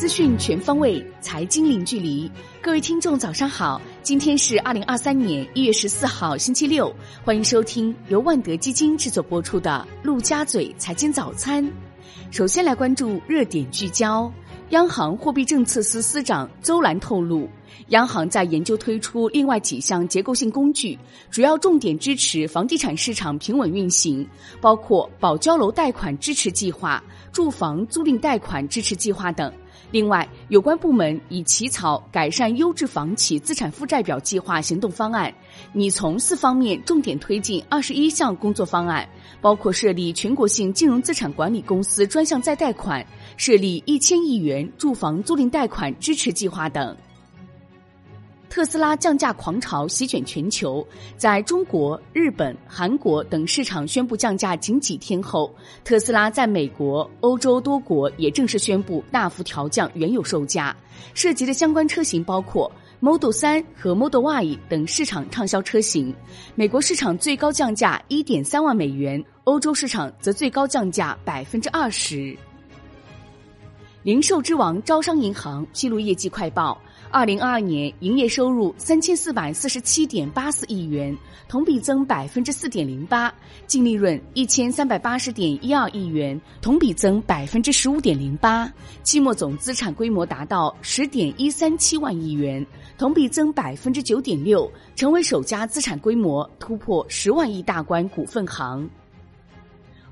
资讯全方位，财经零距离。各位听众，早上好！今天是二零二三年一月十四号，星期六。欢迎收听由万德基金制作播出的《陆家嘴财经早餐》。首先来关注热点聚焦。央行货币政策司司长周兰透露，央行在研究推出另外几项结构性工具，主要重点支持房地产市场平稳运行，包括保交楼贷款支持计划、住房租赁贷款支持计划等。另外，有关部门已起草改善优质房企资产负债表计划行动方案，拟从四方面重点推进二十一项工作方案，包括设立全国性金融资产管理公司专项再贷款。设立一千亿元住房租赁贷款支持计划等。特斯拉降价狂潮席卷全球，在中国、日本、韩国等市场宣布降价仅几天后，特斯拉在美国、欧洲多国也正式宣布大幅调降原有售价。涉及的相关车型包括 Model 3和 Model Y 等市场畅销车型。美国市场最高降价一点三万美元，欧洲市场则最高降价百分之二十。零售之王招商银行披露业绩快报，二零二二年营业收入三千四百四十七点八四亿元，同比增百分之四点零八；净利润一千三百八十点一二亿元，同比增百分之十五点零八；期末总资产规模达到十点一三七万亿元，同比增百分之九点六，成为首家资产规模突破十万亿大关股份行。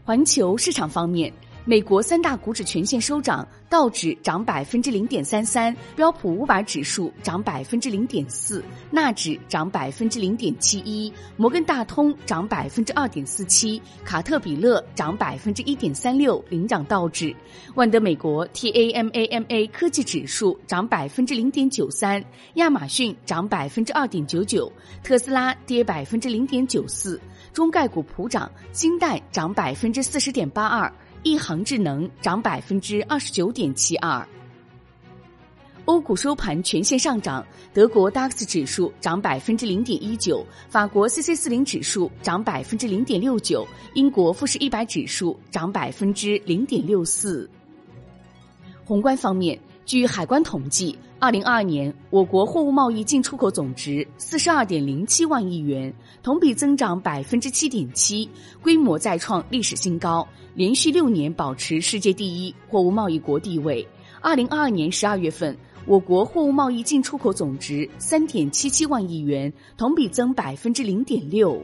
环球市场方面。美国三大股指全线收涨，道指涨百分之零点三三，标普五百指数涨百分之零点四，纳指涨百分之零点七一，摩根大通涨百分之二点四七，卡特彼勒涨百分之一点三六，领涨道指。万德美国 TAMAMA 科技指数涨百分之零点九三，亚马逊涨百分之二点九九，特斯拉跌百分之零点九四，中概股普涨，金代涨百分之四十点八二。一航智能涨百分之二十九点七二。欧股收盘全线上涨，德国 DAX 指数涨百分之零点一九，法国 CC 四零指数涨百分之零点六九，英国富时一百指数涨百分之零点六四。宏观方面。据海关统计，二零二二年我国货物贸易进出口总值四十二点零七万亿元，同比增长百分之七点七，规模再创历史新高，连续六年保持世界第一货物贸易国地位。二零二二年十二月份，我国货物贸易进出口总值三点七七万亿元，同比增百分之零点六。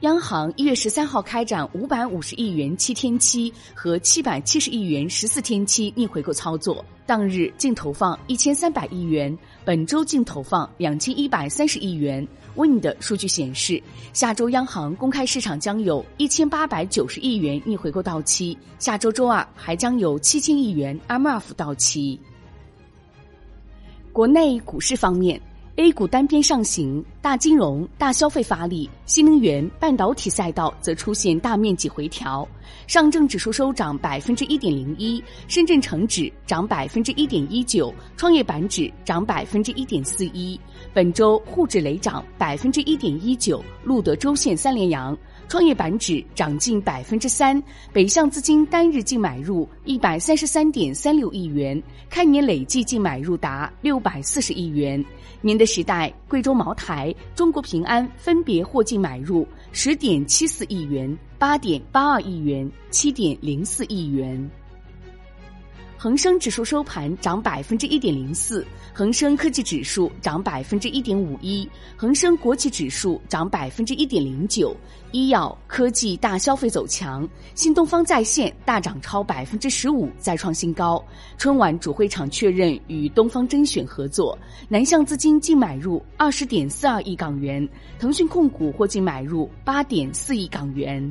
央行一月十三号开展五百五十亿元七天期和七百七十亿元十四天期逆回购操作，当日净投放一千三百亿元，本周净投放两千一百三十亿元。Wind 数据显示，下周央行公开市场将有一千八百九十亿元逆回购到期，下周周二还将有七千亿元 MF 到期。国内股市方面。A 股单边上行，大金融、大消费发力，新能源、半导体赛道则出现大面积回调。上证指数收涨百分之一点零一，深圳成指涨百分之一点一九，创业板指涨百分之一点四一。本周沪指雷涨百分之一点一九，录得周线三连阳。创业板指涨近百分之三，北向资金单日净买入一百三十三点三六亿元，开年累计净买入达六百四十亿元。宁德时代、贵州茅台、中国平安分别获净买入十点七四亿元、八点八二亿元、七点零四亿元。恒生指数收盘涨百分之一点零四，恒生科技指数涨百分之一点五一，恒生国企指数涨百分之一点零九。医药科技大消费走强，新东方在线大涨超百分之十五，再创新高。春晚主会场确认与东方甄选合作，南向资金净买入二十点四二亿港元，腾讯控股或净买入八点四亿港元。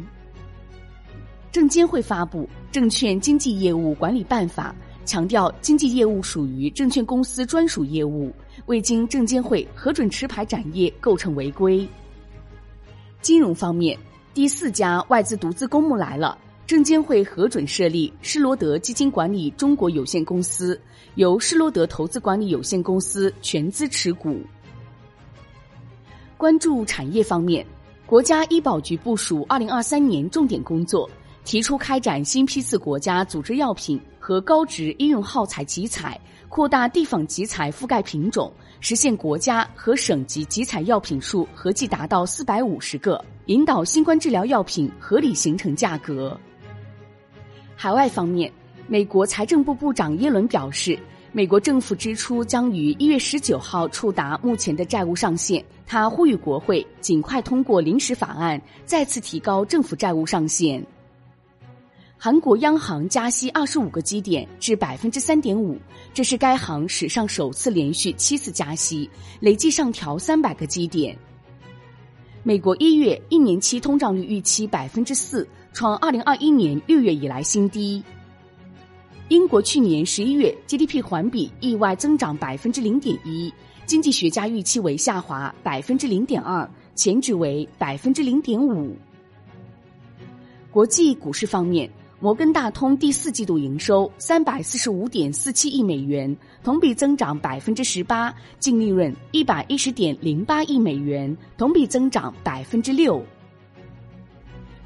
证监会发布《证券经纪业务管理办法》，强调经纪业务属于证券公司专属业务，未经证监会核准持牌展业构成违规。金融方面，第四家外资独资公募来了，证监会核准设立施罗德基金管理中国有限公司，由施罗德投资管理有限公司全资持股。关注产业方面，国家医保局部署二零二三年重点工作。提出开展新批次国家组织药品和高值医用耗材集采，扩大地方集采覆盖品种，实现国家和省级集采药品数合计达到四百五十个，引导新冠治疗药品合理形成价格。海外方面，美国财政部部长耶伦表示，美国政府支出将于一月十九号触达目前的债务上限。他呼吁国会尽快通过临时法案，再次提高政府债务上限。韩国央行加息二十五个基点至百分之三点五，这是该行史上首次连续七次加息，累计上调三百个基点。美国一月一年期通胀率预期百分之四。创二零二一年六月以来新低。英国去年十一月 GDP 环比意外增长百分之零点一，经济学家预期为下滑百分之零点二，前值为百分之零点五。国际股市方面，摩根大通第四季度营收三百四十五点四七亿美元，同比增长百分之十八，净利润一百一十点零八亿美元，同比增长百分之六。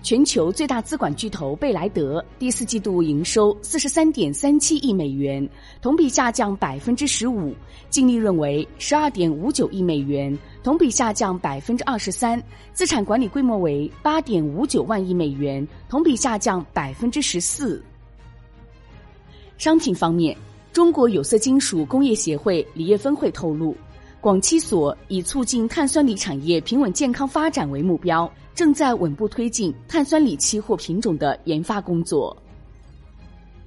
全球最大资管巨头贝莱德第四季度营收四十三点三七亿美元，同比下降百分之十五，净利润为十二点五九亿美元，同比下降百分之二十三，资产管理规模为八点五九万亿美元，同比下降百分之十四。商品方面，中国有色金属工业协会锂业分会透露。广七所以促进碳酸锂产业平稳健康发展为目标，正在稳步推进碳酸锂期货品种的研发工作。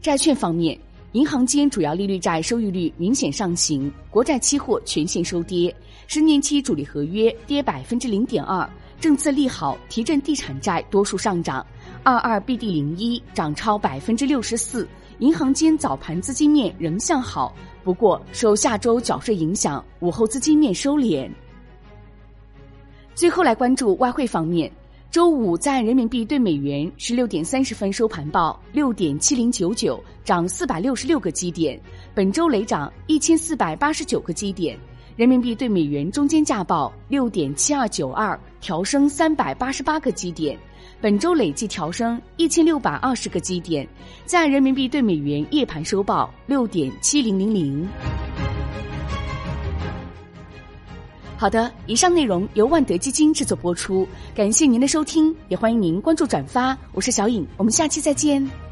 债券方面，银行间主要利率债收益率明显上行，国债期货全线收跌，十年期主力合约跌百分之零点二。政策利好提振地产债多数上涨，二二 BD 零一涨超百分之六十四。银行间早盘资金面仍向好，不过受下周缴税影响，午后资金面收敛。最后来关注外汇方面，周五在人民币对美元十六点三十分收盘报六点七零九九，涨四百六十六个基点，本周累涨一千四百八十九个基点。人民币对美元中间价报六点七二九二，调升三百八十八个基点。本周累计调升一千六百二十个基点，在人民币对美元夜盘收报六点七零零零。好的，以上内容由万德基金制作播出，感谢您的收听，也欢迎您关注转发。我是小颖，我们下期再见。